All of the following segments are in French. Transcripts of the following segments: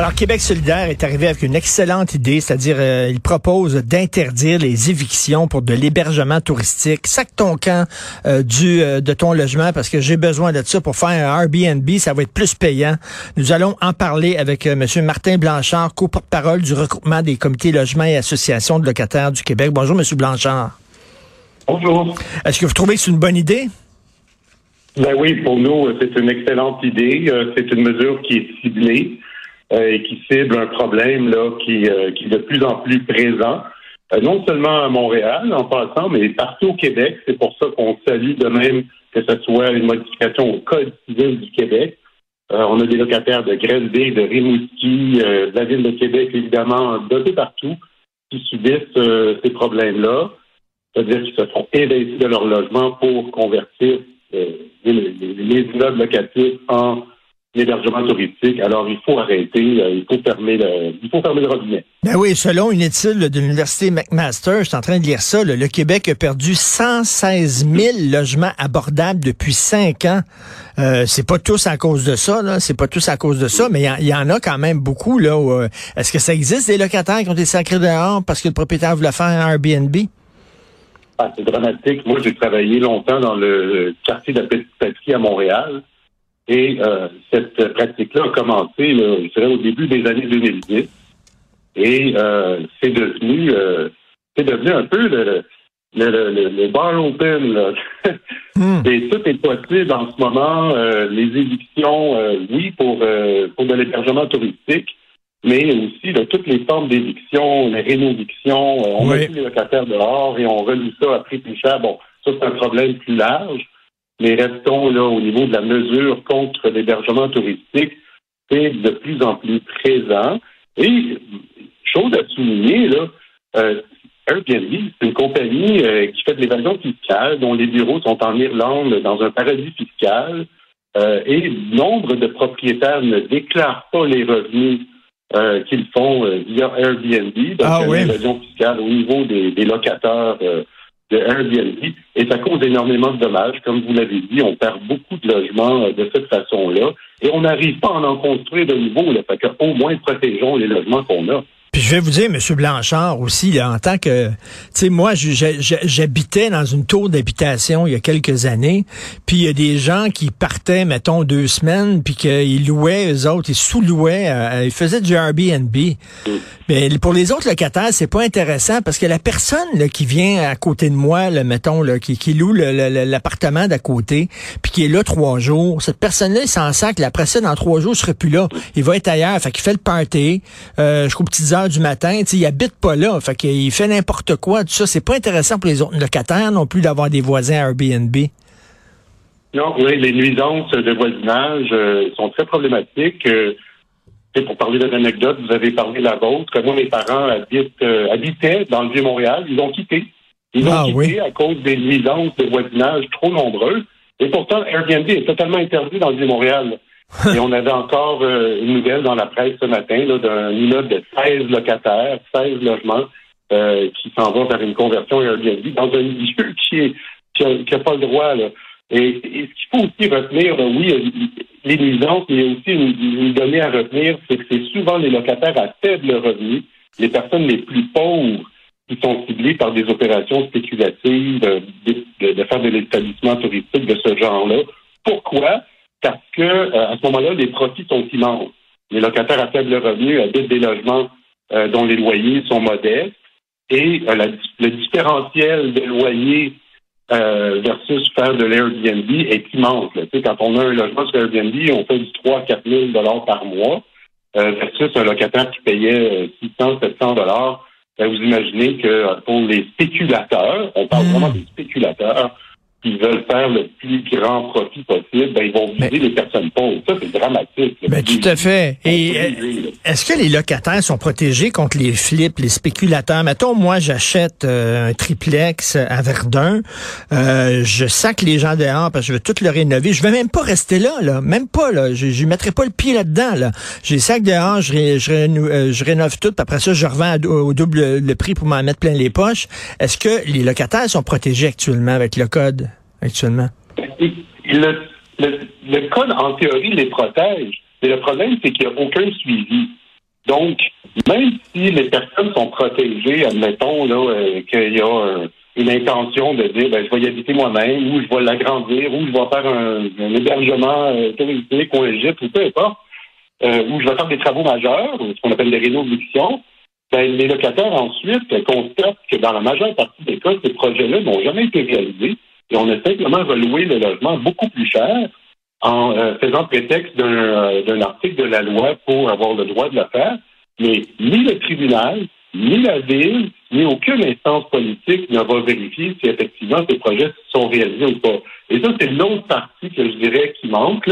Alors, Québec solidaire est arrivé avec une excellente idée, c'est-à-dire euh, il propose d'interdire les évictions pour de l'hébergement touristique. Sac ton camp euh, du euh, de ton logement parce que j'ai besoin de ça pour faire un Airbnb, ça va être plus payant. Nous allons en parler avec euh, Monsieur Martin Blanchard, co-porte-parole du regroupement des comités logements et associations de locataires du Québec. Bonjour, Monsieur Blanchard. Bonjour. Est-ce que vous trouvez que c'est une bonne idée? Ben oui, pour nous, c'est une excellente idée. C'est une mesure qui est ciblée et qui cible un problème là qui, euh, qui est de plus en plus présent, euh, non seulement à Montréal en passant, mais partout au Québec. C'est pour ça qu'on salue de même que ce soit une modification au Code civil du Québec. Euh, on a des locataires de Grenville, de Rimouski, euh, de la ville de Québec, évidemment, d'un peu partout, qui subissent euh, ces problèmes-là. C'est-à-dire qu'ils se font investir de leur logement pour convertir euh, les, les, les immeubles locatifs en hébergement touristique. Alors, il faut arrêter, euh, il faut fermer le, il faut fermer le robinet. Ben oui, selon une étude de l'Université McMaster, je suis en train de lire ça, là, le Québec a perdu 116 000 logements abordables depuis cinq ans. Euh, c'est pas tous à cause de ça, là. C'est pas tous à cause de ça, mais il y en- il y, en a quand même beaucoup, là. euh, Est-ce que ça existe des locataires qui ont été sacrés dehors parce que le propriétaire voulait faire un Airbnb? Ah, c'est dramatique. Moi, j'ai travaillé longtemps dans le quartier de la Petite Patrie à Montréal. Et euh, cette pratique-là a commencé, là, je dirais, au début des années 2010. Et euh, c'est devenu euh, c'est devenu un peu le, le, le, le- le bar open. Là. Hmm. Et tout est possible en ce moment. Les évictions, oui, pour, pour de l'hébergement touristique, mais aussi là, toutes les formes d'éviction, les rénovictions. Euh, on Oui. met tous les locataires dehors et on reloue ça à prix plus cher. Bon, ça, c'est un problème plus large. Mais restons là au niveau de la mesure contre l'hébergement touristique. C'est de plus en plus présent. Et chose à souligner, là, euh, Airbnb, c'est une compagnie euh, qui fait de l'évasion fiscale, dont les bureaux sont en Irlande, dans un paradis fiscal. Euh, et nombre de propriétaires ne déclarent pas les revenus euh, qu'ils font via Airbnb. Donc, Ah oui. une évasion fiscale au niveau des, des locataires de Airbnb. Et ça cause énormément de dommages. Comme vous l'avez dit, on perd beaucoup de logements euh, de cette façon-là. Et on n'arrive pas à en construire de nouveau. Là, fait que, au moins, protégeons les logements qu'on a. Puis je vais vous dire, Monsieur Blanchard aussi, là, en tant que, tu sais, moi, j'habitais dans une tour d'habitation il y a quelques années, puis il y a des gens qui partaient, mettons, deux semaines, puis qu'ils louaient, eux autres, ils sous-louaient, euh, ils faisaient du Airbnb. Mais pour les autres locataires, c'est pas intéressant parce que la personne là, qui vient à côté de moi, là, mettons, là, qui, qui loue l'appartement d'à côté, puis qui est là trois jours, cette personne-là, il s'en sac. Après ça, dans trois jours, il serait plus là. Il va être ailleurs. Fait qu'il fait le party euh, jusqu'aux petites heures du matin. Tu sais, il habite pas là. Fait qu'il fait n'importe quoi. Tout ça, c'est pas intéressant pour les autres locataires non plus d'avoir des voisins Airbnb. Non, oui, les nuisances de voisinage euh, sont très problématiques. Euh, sais, pour parler d'une anecdote, vous avez parlé de la vôtre. Moi, mes parents habitent, euh, habitaient dans le Vieux-Montréal. Ils ont quitté. Ils ont Ah, quitté oui. à cause des nuisances de voisinage trop nombreuses. Et pourtant, Airbnb est totalement interdit dans le Vieux-Montréal. Et on avait encore euh, une nouvelle dans la presse ce matin là, d'un immeuble de 16 locataires, 16 logements, euh, qui s'en va vers une conversion Airbnb dans un milieu qui est qui a, qui a pas le droit. Là. Et, et ce qu'il faut aussi retenir, là, oui, euh, les nuisances, mais aussi une, une donnée à retenir, c'est que c'est souvent les locataires à faible revenu, les personnes les plus pauvres qui sont ciblées par des opérations spéculatives, euh, de, de- de faire de l'établissement touristique de ce genre-là. Pourquoi? Parce que euh, à ce moment-là, les profits sont immenses. Les locataires à faible revenu habitent des logements euh, dont les loyers sont modestes et euh, le différentiel de loyer euh, versus faire de l'Airbnb est immense. Là. Tu sais, quand on a un logement sur Airbnb, on fait du 3 4 000 dollars par mois euh, versus un locataire qui payait euh, 600 700 dollars. Ben, vous imaginez que euh, pour les spéculateurs, on parle Mm. vraiment des spéculateurs, qui veulent faire le plus grand profit possible, ben, ils vont viser les personnes pauvres. Ça, c'est dramatique. Ben, tout à fait. Et est-ce que les locataires sont protégés contre les flips, les spéculateurs? Mettons, moi, j'achète euh, un triplex à Verdun. Euh, je sac les gens dehors parce que je veux tout le rénover. Je vais même pas rester là, là. Même pas, là. Je, je mettrai pas le pied là-dedans, là. J'ai sac dehors, je, je, euh, je, rénove tout, puis après ça, je revends au double le prix pour m'en mettre plein les poches. Est-ce que les locataires sont protégés actuellement avec le code? Actuellement? Le, le, code, en théorie, les protège. Mais le problème, c'est qu'il n'y a aucun suivi. Donc, même si les personnes sont protégées, admettons là euh, qu'il y a une intention de dire ben, je vais y habiter moi-même, ou je vais l'agrandir, ou je vais faire un, hébergement euh, touristique ou un ou peu importe, euh, ou je vais faire des travaux majeurs, ce qu'on appelle des rénovations, ben, les locataires ensuite constatent que dans la majeure partie des cas, ces projets-là n'ont jamais été réalisés et on a simplement reloué le logement beaucoup plus cher en euh, faisant prétexte euh, d'un article de la loi pour avoir le droit de le faire. Mais ni le tribunal, ni la ville, ni aucune instance politique ne va vérifier si effectivement ces projets sont réalisés ou pas. Et ça, c'est l'autre partie que je dirais qui manque.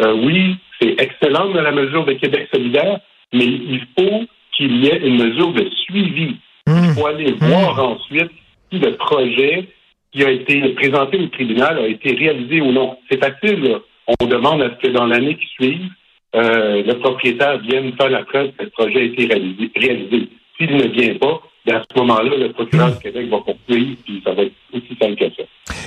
Euh, oui, c'est excellent dans la mesure de Québec solidaire, mais il faut qu'il y ait une mesure de suivi. Il mmh. faut aller voir mmh. ensuite si le projet qui a été présenté au tribunal a été réalisé ou non. C'est facile. On demande à ce que dans l'année qui suit, euh, le propriétaire vienne faire la preuve que le projet a été réalisé. réalisé. S'il ne vient pas, à ce moment-là, le procureur du Québec va poursuivre, puis ça va être aussi simple que ça.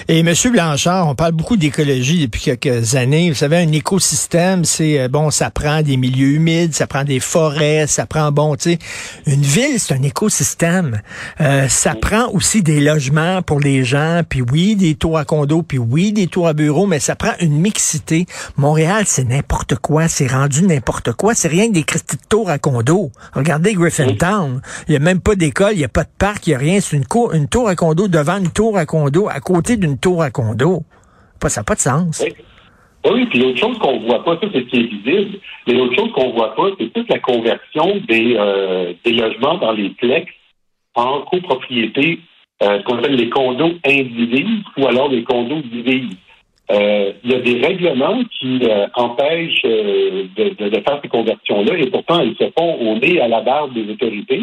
Et M. Blanchard, on parle beaucoup d'écologie depuis quelques années. Vous savez, un écosystème, c'est euh, bon, ça prend des milieux humides, ça prend des forêts, ça prend bon, tu sais, une ville, c'est un écosystème. Euh, ça prend aussi des logements pour les gens, puis oui, des tours à condo, puis oui, des tours à bureaux, mais ça prend une mixité. Montréal, c'est n'importe quoi, c'est rendu n'importe quoi, c'est rien que des de tours à condo. Regardez Griffintown, il y a même pas d'école, il y a pas de parc, il y a rien, c'est une, une tour à condo devant une tour à condo à côté d'une tour à condo. Ça n'a pas de sens. Oui. puis l'autre chose qu'on voit pas, ça c'est ce qui est visible, mais l'autre chose qu'on voit pas, c'est toute la conversion des, euh, logements dans les plex en copropriété, euh, ce qu'on appelle les condos indivises ou alors les condos divises. Euh, il y a des règlements qui empêchent de, de, faire ces conversions-là et pourtant ils se font au nez à la barre des autorités.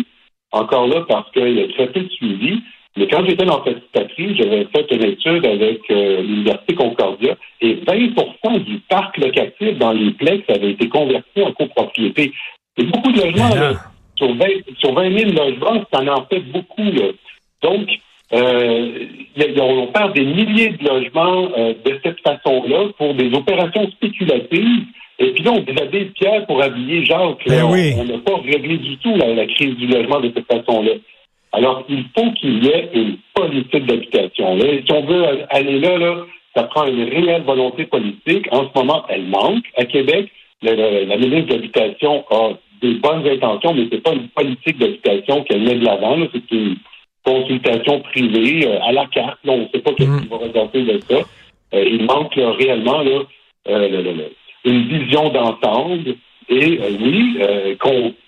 Encore là, parce qu'il y a très peu de suivi. Mais quand j'étais dans cette patrie, j'avais fait une étude avec euh, l'Université Concordia et 20% du parc locatif dans les plex avait été converti en copropriété. C'est beaucoup de logements, là. Sur 20, sur 20 000 logements, ça en fait beaucoup, là. Donc, euh, on perd des milliers de logements euh, de cette façon-là pour des opérations spéculatives. Et puis là, on déshabille Pierre pour habiller Jacques. Ben on n'a pas réglé du tout la crise du logement de cette façon-là. Alors, il faut qu'il y ait une politique d'habitation. Si on veut aller là, là, ça prend une réelle volonté politique. En ce moment, elle manque. À Québec, la, ministre de l'Habitation a des bonnes intentions, mais c'est pas une politique d'habitation qu'elle met de l'avant. C'est une consultation privée euh, à la carte. on ne sait pas qu'est-ce mm. qui va résulter de ça. Euh, il manque réellement là, euh, une vision d'ensemble et euh, oui, euh,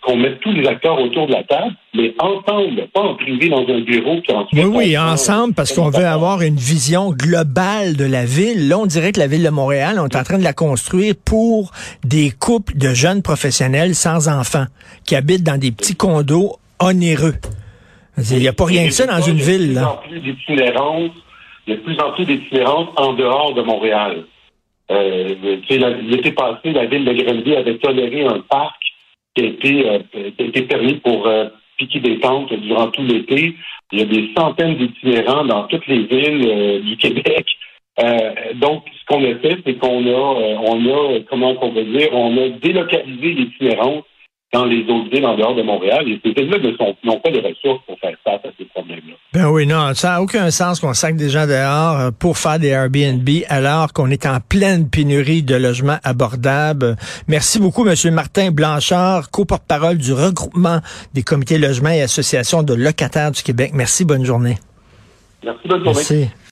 qu'on mette tous les acteurs autour de la table, mais ensemble, pas en privé dans un bureau qui ensuite... Oui, oui, ensemble, parce qu'on veut avoir une vision globale de la ville. Là, on dirait que la ville de Montréal, on est en train de la construire pour des couples de jeunes professionnels sans enfants, qui habitent dans des petits condos onéreux. Il n'y a pas rien que ça dans une ville. Là. Il y a de plus en plus d'itinérance en dehors de Montréal. Euh, L'été passé, la ville de Grenville avait toléré un parc qui a été, euh, qui a été permis pour euh, piquer des tentes durant tout l'été. Il y a des centaines d'itinérants dans toutes les villes euh, du Québec. donc, ce qu'on a fait, c'est qu'on a, on a, comment on peut dire, on a délocalisé l'itinérance dans les autres villes en dehors de Montréal. Et ces villes-là n'ont pas de ressources pour faire face à ces problèmes-là. Ben oui, non, ça n'a aucun sens qu'on sac des gens dehors euh, pour faire des Airbnb alors qu'on est en pleine pénurie de logements abordables. Merci beaucoup, M. Martin Blanchard, co-porte-parole du regroupement des comités logements et associations de locataires du Québec. Merci, bonne journée. Merci, bonne journée. Merci.